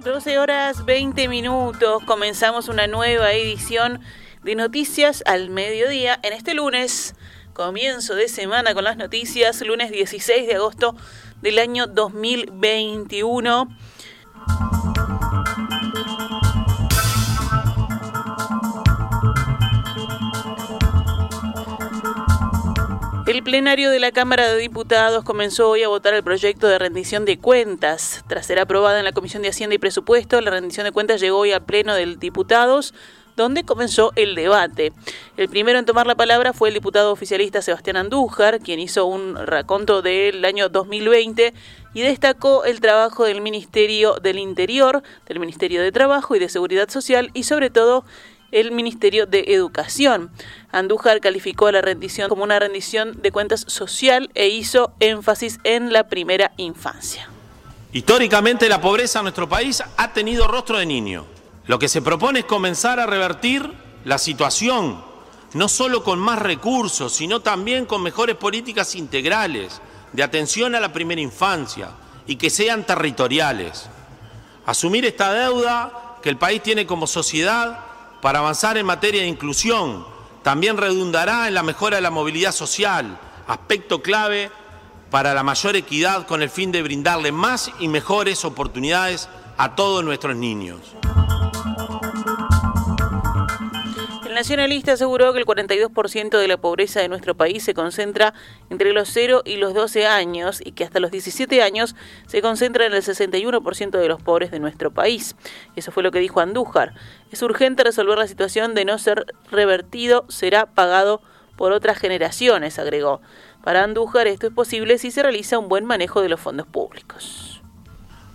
12 horas 20 minutos. Comenzamos una nueva edición de Noticias al Mediodía en este lunes, comienzo de semana con las noticias, lunes 16 de agosto del año 2021. El plenario de la Cámara de Diputados comenzó hoy a votar el proyecto de rendición de cuentas. Tras ser aprobada en la Comisión de Hacienda y Presupuesto, la rendición de cuentas llegó hoy al Pleno de Diputados, donde comenzó el debate. El primero en tomar la palabra fue el diputado oficialista Sebastián Andújar, quien hizo un raconto del año 2020 y destacó el trabajo del Ministerio del Interior, del Ministerio de Trabajo y de Seguridad Social y sobre todo el Ministerio de Educación. Andújar calificó la rendición como una rendición de cuentas social e hizo énfasis en la primera infancia. Históricamente la pobreza en nuestro país ha tenido rostro de niño. Lo que se propone es comenzar a revertir la situación, no solo con más recursos, sino también con mejores políticas integrales de atención a la primera infancia y que sean territoriales. Asumir esta deuda que el país tiene como sociedad para avanzar en materia de inclusión. También redundará en la mejora de la movilidad social, aspecto clave para la mayor equidad con el fin de brindarle más y mejores oportunidades a todos nuestros niños. Nacionalista aseguró que el 42% de la pobreza de nuestro país se concentra entre los 0 y los 12 años y que hasta los 17 años se concentra en el 61% de los pobres de nuestro país. Eso fue lo que dijo Andújar. Es urgente resolver la situación de no ser revertido, será pagado por otras generaciones, agregó. Para Andújar esto es posible si se realiza un buen manejo de los fondos públicos.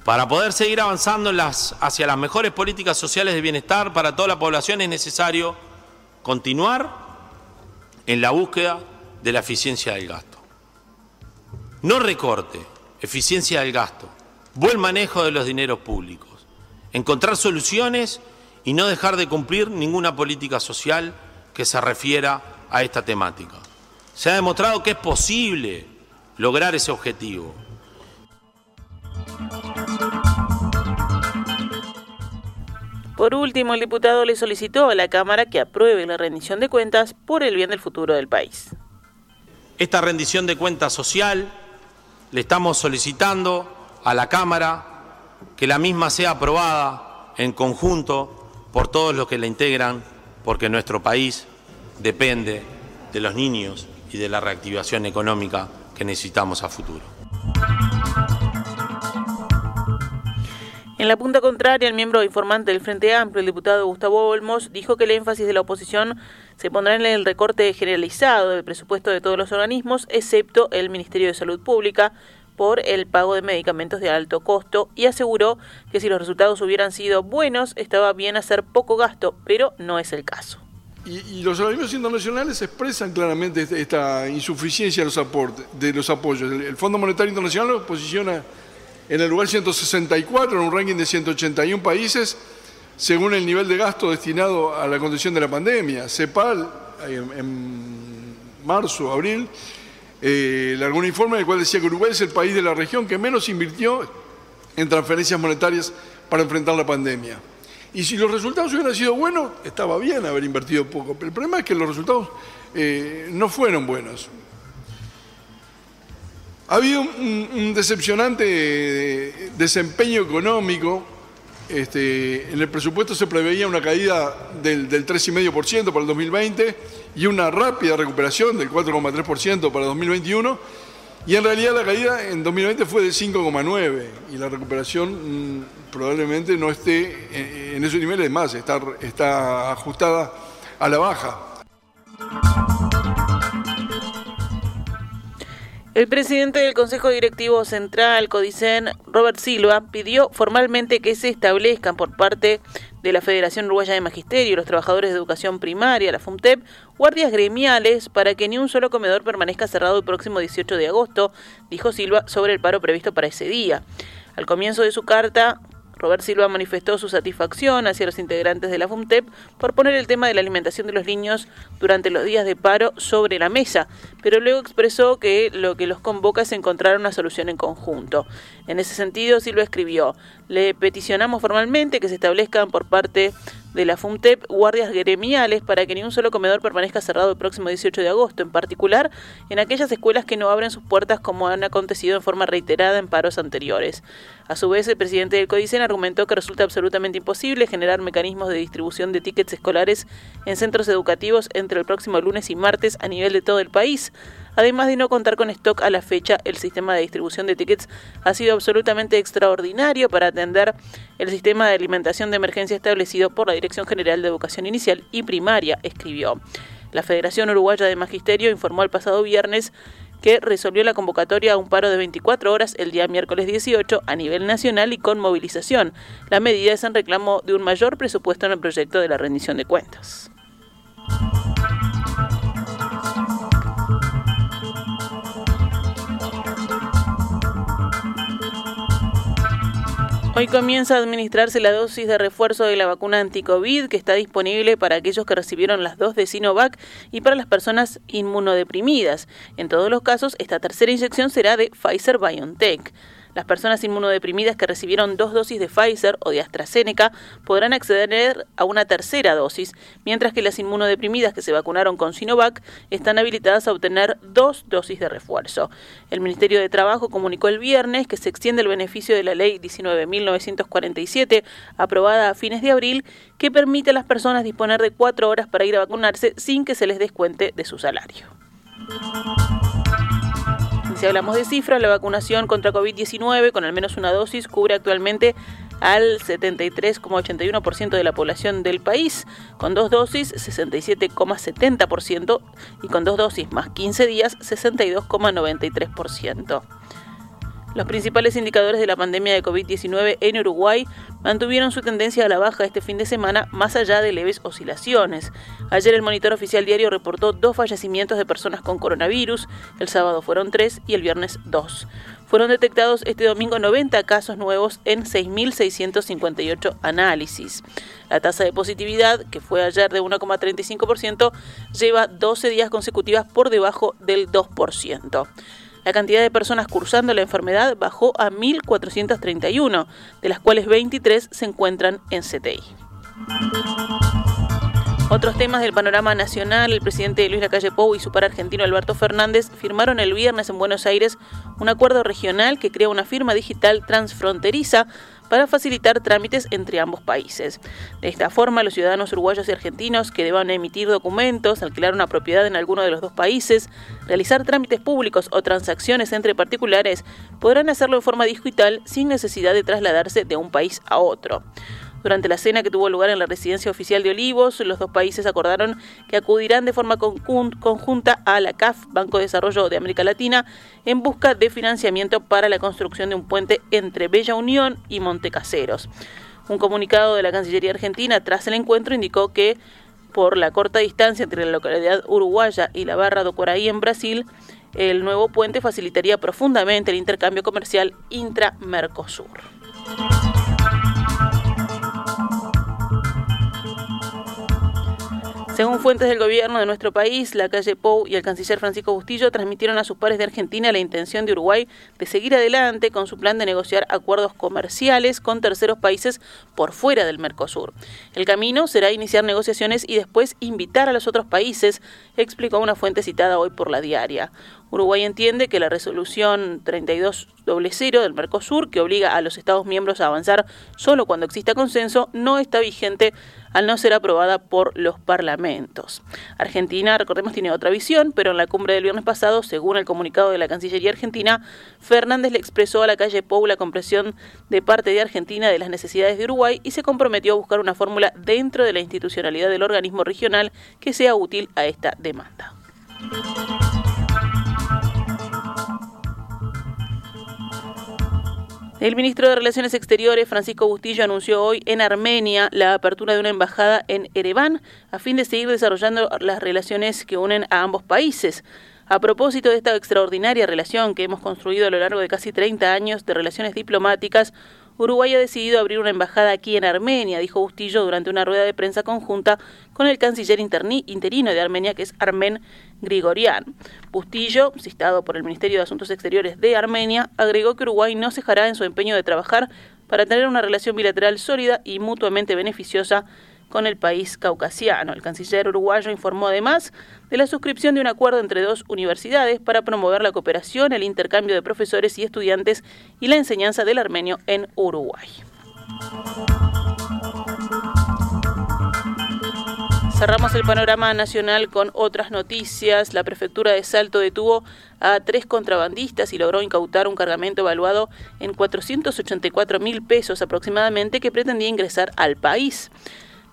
Para poder seguir avanzando hacia las mejores políticas sociales de bienestar para toda la población es necesario continuar en la búsqueda de la eficiencia del gasto. No recorte, eficiencia del gasto, buen manejo de los dineros públicos, encontrar soluciones y no dejar de cumplir ninguna política social que se refiera a esta temática. Se ha demostrado que es posible lograr ese objetivo. Por último, el diputado le solicitó a la Cámara que apruebe la rendición de cuentas por el bien del futuro del país. Esta rendición de cuentas social le estamos solicitando a la Cámara que la misma sea aprobada en conjunto por todos los que la integran, porque nuestro país depende de los niños y de la reactivación económica que necesitamos a futuro. En la punta contraria, el miembro informante del Frente Amplio, el diputado Gustavo Olmos, dijo que el énfasis de la oposición se pondrá en el recorte generalizado del presupuesto de todos los organismos, excepto el Ministerio de Salud Pública, por el pago de medicamentos de alto costo y aseguró que si los resultados hubieran sido buenos, estaba bien hacer poco gasto, pero no es el caso. Y, los organismos internacionales expresan claramente esta, insuficiencia de los, aportes, de los apoyos. el Fondo Monetario Internacional lo posiciona en el lugar 164 en un ranking de 181 países según el nivel de gasto destinado a la condición de la pandemia. CEPAL, en, marzo, abril, eh, largó un informe en el cual decía que Uruguay es el país de la región que menos invirtió en transferencias monetarias para enfrentar la pandemia. Y si los resultados hubieran sido buenos, estaba bien haber invertido poco. Pero el problema es que los resultados eh, no fueron buenos. Ha habido un, decepcionante desempeño económico. Este, en el presupuesto se preveía una caída del, del 3,5% para el 2020 y una rápida recuperación del 4,3% para el 2021. Y en realidad la caída en 2020 fue de 5,9% y la recuperación mm, probablemente no esté en, esos niveles más, está, está ajustada a la baja. El presidente del Consejo Directivo Central, Codicen, Robert Silva, pidió formalmente que se establezcan por parte de la Federación Uruguaya de Magisterio los trabajadores de educación primaria, la FUMTEP, guardias gremiales para que ni un solo comedor permanezca cerrado el próximo 18 de agosto, dijo Silva sobre el paro previsto para ese día. Al comienzo de su carta, Robert Silva manifestó su satisfacción hacia los integrantes de la FUMTEP por poner el tema de la alimentación de los niños durante los días de paro sobre la mesa, pero luego expresó que lo que los convoca es encontrar una solución en conjunto. En ese sentido, Silva escribió, le peticionamos formalmente que se establezcan por parte de la FUMTEP guardias gremiales para que ni un solo comedor permanezca cerrado el próximo 18 de agosto, en particular en aquellas escuelas que no abren sus puertas como han acontecido en forma reiterada en paros anteriores. A su vez, el presidente del CODICEN argumentó que resulta absolutamente imposible generar mecanismos de distribución de tickets escolares en centros educativos entre el próximo lunes y martes a nivel de todo el país. Además de no contar con stock a la fecha, el sistema de distribución de tickets ha sido absolutamente extraordinario para atender el sistema de alimentación de emergencia establecido por la Dirección General de Educación Inicial y Primaria, escribió. La Federación Uruguaya de Magisterio informó el pasado viernes que resolvió la convocatoria a un paro de 24 horas el día miércoles 18 a nivel nacional y con movilización. La medida es en reclamo de un mayor presupuesto en el proyecto de la rendición de cuentas. Hoy comienza a administrarse la dosis de refuerzo de la vacuna anti-COVID que está disponible para aquellos que recibieron las dos de Sinovac y para las personas inmunodeprimidas. En todos los casos, esta tercera inyección será de Pfizer BioNTech. Las personas inmunodeprimidas que recibieron dos dosis de Pfizer o de AstraZeneca podrán acceder a una tercera dosis, mientras que las inmunodeprimidas que se vacunaron con Sinovac están habilitadas a obtener dos dosis de refuerzo. El Ministerio de Trabajo comunicó el viernes que se extiende el beneficio de la Ley 19.947, aprobada a fines de abril, que permite a las personas disponer de cuatro horas para ir a vacunarse sin que se les descuente de su salario. Si hablamos de cifras, la vacunación contra COVID-19 con al menos una dosis cubre actualmente al 73,81% de la población del país, con dos dosis 67,70% y con dos dosis más 15 días 62,93%. Los principales indicadores de la pandemia de COVID-19 en Uruguay mantuvieron su tendencia a la baja este fin de semana más allá de leves oscilaciones. Ayer el monitor oficial diario reportó dos fallecimientos de personas con coronavirus, el sábado fueron tres y el viernes dos. Fueron detectados este domingo 90 casos nuevos en 6.658 análisis. La tasa de positividad, que fue ayer de 1,35%, lleva 12 días consecutivas por debajo del 2%. La cantidad de personas cursando la enfermedad bajó a 1.431, de las cuales 23 se encuentran en CTI. Otros temas del panorama nacional, el presidente Luis Lacalle Pou y su par argentino Alberto Fernández firmaron el viernes en Buenos Aires un acuerdo regional que crea una firma digital transfronteriza para facilitar trámites entre ambos países. De esta forma, los ciudadanos uruguayos y argentinos que deban emitir documentos, alquilar una propiedad en alguno de los dos países, realizar trámites públicos o transacciones entre particulares, podrán hacerlo de forma digital sin necesidad de trasladarse de un país a otro. Durante la cena que tuvo lugar en la residencia oficial de Olivos, los dos países acordaron que acudirán de forma conjunta a la CAF, Banco de Desarrollo de América Latina, en busca de financiamiento para la construcción de un puente entre Bella Unión y Montecaseros. Un comunicado de la Cancillería Argentina tras el encuentro indicó que por la corta distancia entre la localidad uruguaya y la barra do Coraí en Brasil, el nuevo puente facilitaría profundamente el intercambio comercial intra-Mercosur. Según fuentes del gobierno de nuestro país, la calle Pou y el canciller Francisco Bustillo transmitieron a sus pares de Argentina la intención de Uruguay de seguir adelante con su plan de negociar acuerdos comerciales con terceros países por fuera del Mercosur. El camino será iniciar negociaciones y después invitar a los otros países, explicó una fuente citada hoy por la diaria. Uruguay entiende que la resolución 3200 del Mercosur, que obliga a los Estados miembros a avanzar solo cuando exista consenso, no está vigente al no ser aprobada por los parlamentos. Argentina, recordemos, tiene otra visión, pero en la cumbre del viernes pasado, según el comunicado de la Cancillería Argentina, Fernández le expresó a la calle Pou la compresión de parte de Argentina de las necesidades de Uruguay y se comprometió a buscar una fórmula dentro de la institucionalidad del organismo regional que sea útil a esta demanda. El ministro de Relaciones Exteriores, Francisco Bustillo, anunció hoy en Armenia la apertura de una embajada en Ereván a fin de seguir desarrollando las relaciones que unen a ambos países. A propósito de esta extraordinaria relación que hemos construido a lo largo de casi 30 años de relaciones diplomáticas, Uruguay ha decidido abrir una embajada aquí en Armenia, dijo Bustillo durante una rueda de prensa conjunta con el canciller interino de Armenia, que es Armen Grigorian. Bustillo, citado por el Ministerio de Asuntos Exteriores de Armenia, agregó que Uruguay no cejará en su empeño de trabajar para tener una relación bilateral sólida y mutuamente beneficiosa con el país caucasiano. El canciller uruguayo informó además de la suscripción de un acuerdo entre dos universidades para promover la cooperación, el intercambio de profesores y estudiantes y la enseñanza del armenio en Uruguay. Cerramos el panorama nacional con otras noticias. La prefectura de Salto detuvo a tres contrabandistas y logró incautar un cargamento evaluado en 484 mil pesos aproximadamente que pretendía ingresar al país.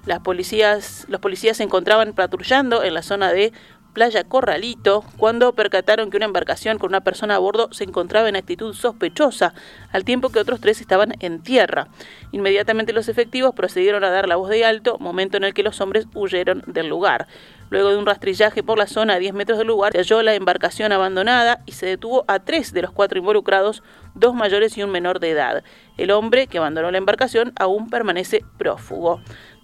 Las policías, los policías se encontraban patrullando en la zona de Playa Corralito cuando percataron que una embarcación con una persona a bordo se encontraba en actitud sospechosa, al tiempo que otros tres estaban en tierra. Inmediatamente los efectivos procedieron a dar la voz de alto, momento en el que los hombres huyeron del lugar. Luego de un rastrillaje por la zona a 10 metros del lugar, se halló la embarcación abandonada y se detuvo a tres de los cuatro involucrados, dos mayores y un menor de edad. El hombre que abandonó la embarcación aún permanece prófugo.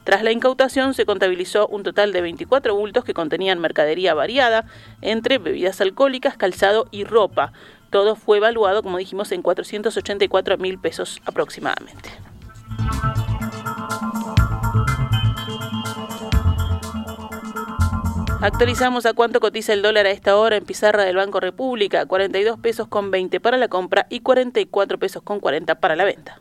Tras la incautación se contabilizó un total de 24 bultos que contenían mercadería variada entre bebidas alcohólicas, calzado y ropa. Todo fue evaluado, como dijimos, en 484 mil pesos aproximadamente. Actualizamos a cuánto cotiza el dólar a esta hora en pizarra del Banco República, 42 pesos con 20 para la compra y 44 pesos con 40 para la venta.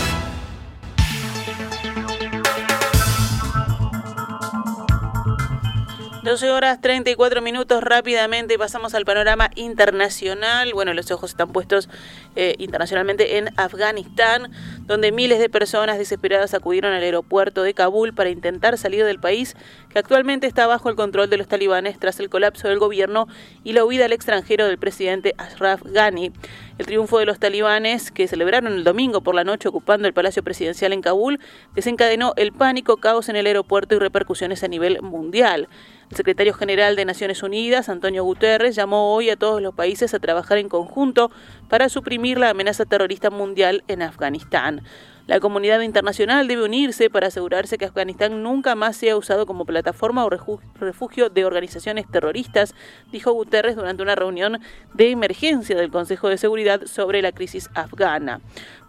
12 horas 34 minutos rápidamente pasamos al panorama internacional. Bueno, los ojos están puestos eh, internacionalmente en Afganistán, donde miles de personas desesperadas acudieron al aeropuerto de Kabul para intentar salir del país, que actualmente está bajo el control de los talibanes tras el colapso del gobierno y la huida al extranjero del presidente Ashraf Ghani. El triunfo de los talibanes, que celebraron el domingo por la noche ocupando el Palacio Presidencial en Kabul, desencadenó el pánico, caos en el aeropuerto y repercusiones a nivel mundial. El secretario general de Naciones Unidas, Antonio Guterres, llamó hoy a todos los países a trabajar en conjunto para suprimir la amenaza terrorista mundial en Afganistán. La comunidad internacional debe unirse para asegurarse que Afganistán nunca más sea usado como plataforma o refugio de organizaciones terroristas, dijo Guterres durante una reunión de emergencia del Consejo de Seguridad sobre la crisis afgana.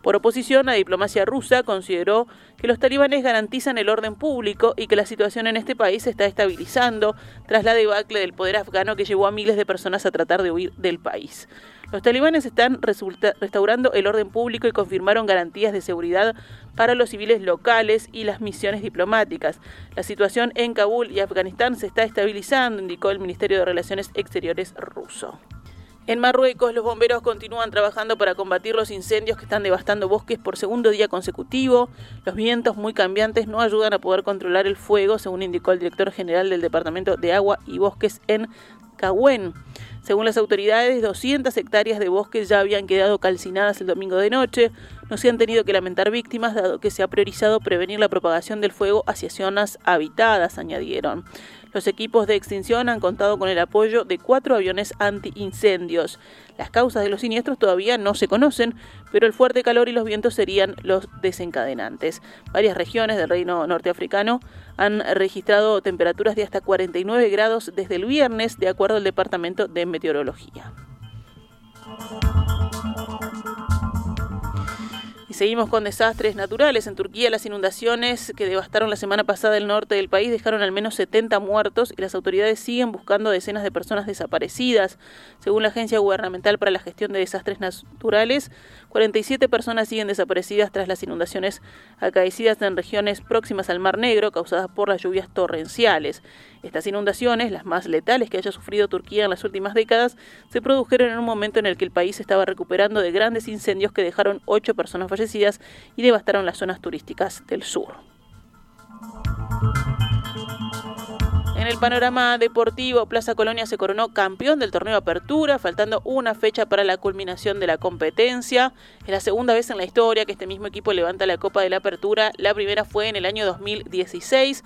Por oposición, la diplomacia rusa consideró que los talibanes garantizan el orden público y que la situación en este país se está estabilizando tras la debacle del poder afgano que llevó a miles de personas a tratar de huir del país. Los talibanes están restaurando el orden público y confirmaron garantías de seguridad para los civiles locales y las misiones diplomáticas. La situación en Kabul y Afganistán se está estabilizando, indicó el Ministerio de Relaciones Exteriores ruso. En Marruecos, los bomberos continúan trabajando para combatir los incendios que están devastando bosques por segundo día consecutivo. Los vientos muy cambiantes no ayudan a poder controlar el fuego, según indicó el director general del Departamento de Agua y Bosques en Cahuen. Según las autoridades, 200 hectáreas de bosques ya habían quedado calcinadas el domingo de noche. No se han tenido que lamentar víctimas, dado que se ha priorizado prevenir la propagación del fuego hacia zonas habitadas, añadieron. Los equipos de extinción han contado con el apoyo de cuatro aviones antiincendios. Las causas de los siniestros todavía no se conocen, pero el fuerte calor y los vientos serían los desencadenantes. Varias regiones del reino norteafricano han registrado temperaturas de hasta 49 grados desde el viernes, de acuerdo al Departamento de Meteorología. Y seguimos con desastres naturales. En Turquía las inundaciones que devastaron la semana pasada el norte del país dejaron al menos 70 muertos y las autoridades siguen buscando decenas de personas desaparecidas. Según la Agencia Gubernamental para la Gestión de Desastres Naturales, 47 personas siguen desaparecidas tras las inundaciones acaecidas en regiones próximas al Mar Negro causadas por las lluvias torrenciales. Estas inundaciones, las más letales que haya sufrido Turquía en las últimas décadas, se produjeron en un momento en el que el país estaba recuperando de grandes incendios que dejaron ocho personas fallecidas y devastaron las zonas turísticas del sur. En el panorama deportivo, Plaza Colonia se coronó campeón del torneo Apertura, faltando una fecha para la culminación de la competencia. Es la segunda vez en la historia que este mismo equipo levanta la Copa de la Apertura. La primera fue en el año 2016.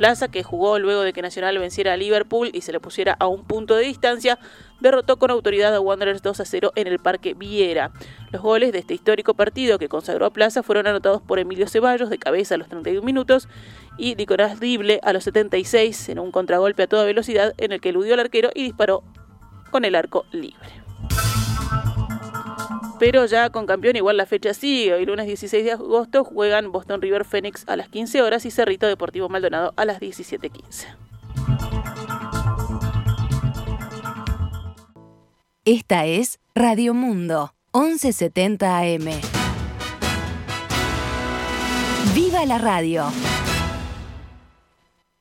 Plaza, que jugó luego de que Nacional venciera a Liverpool y se le pusiera a un punto de distancia, derrotó con autoridad a Wanderers 2 a 0 en el Parque Viera. Los goles de este histórico partido que consagró a Plaza fueron anotados por Emilio Ceballos de cabeza a los 31 minutos y Nicolás Dible a los 76 en un contragolpe a toda velocidad en el que eludió al arquero y disparó con el arco libre pero ya con campeón igual la fecha sigue. Hoy lunes 16 de agosto juegan Boston River Phoenix a las 15 horas y Cerrito Deportivo Maldonado a las 17.15. Esta es Radio Mundo, 1170 AM. ¡Viva la radio!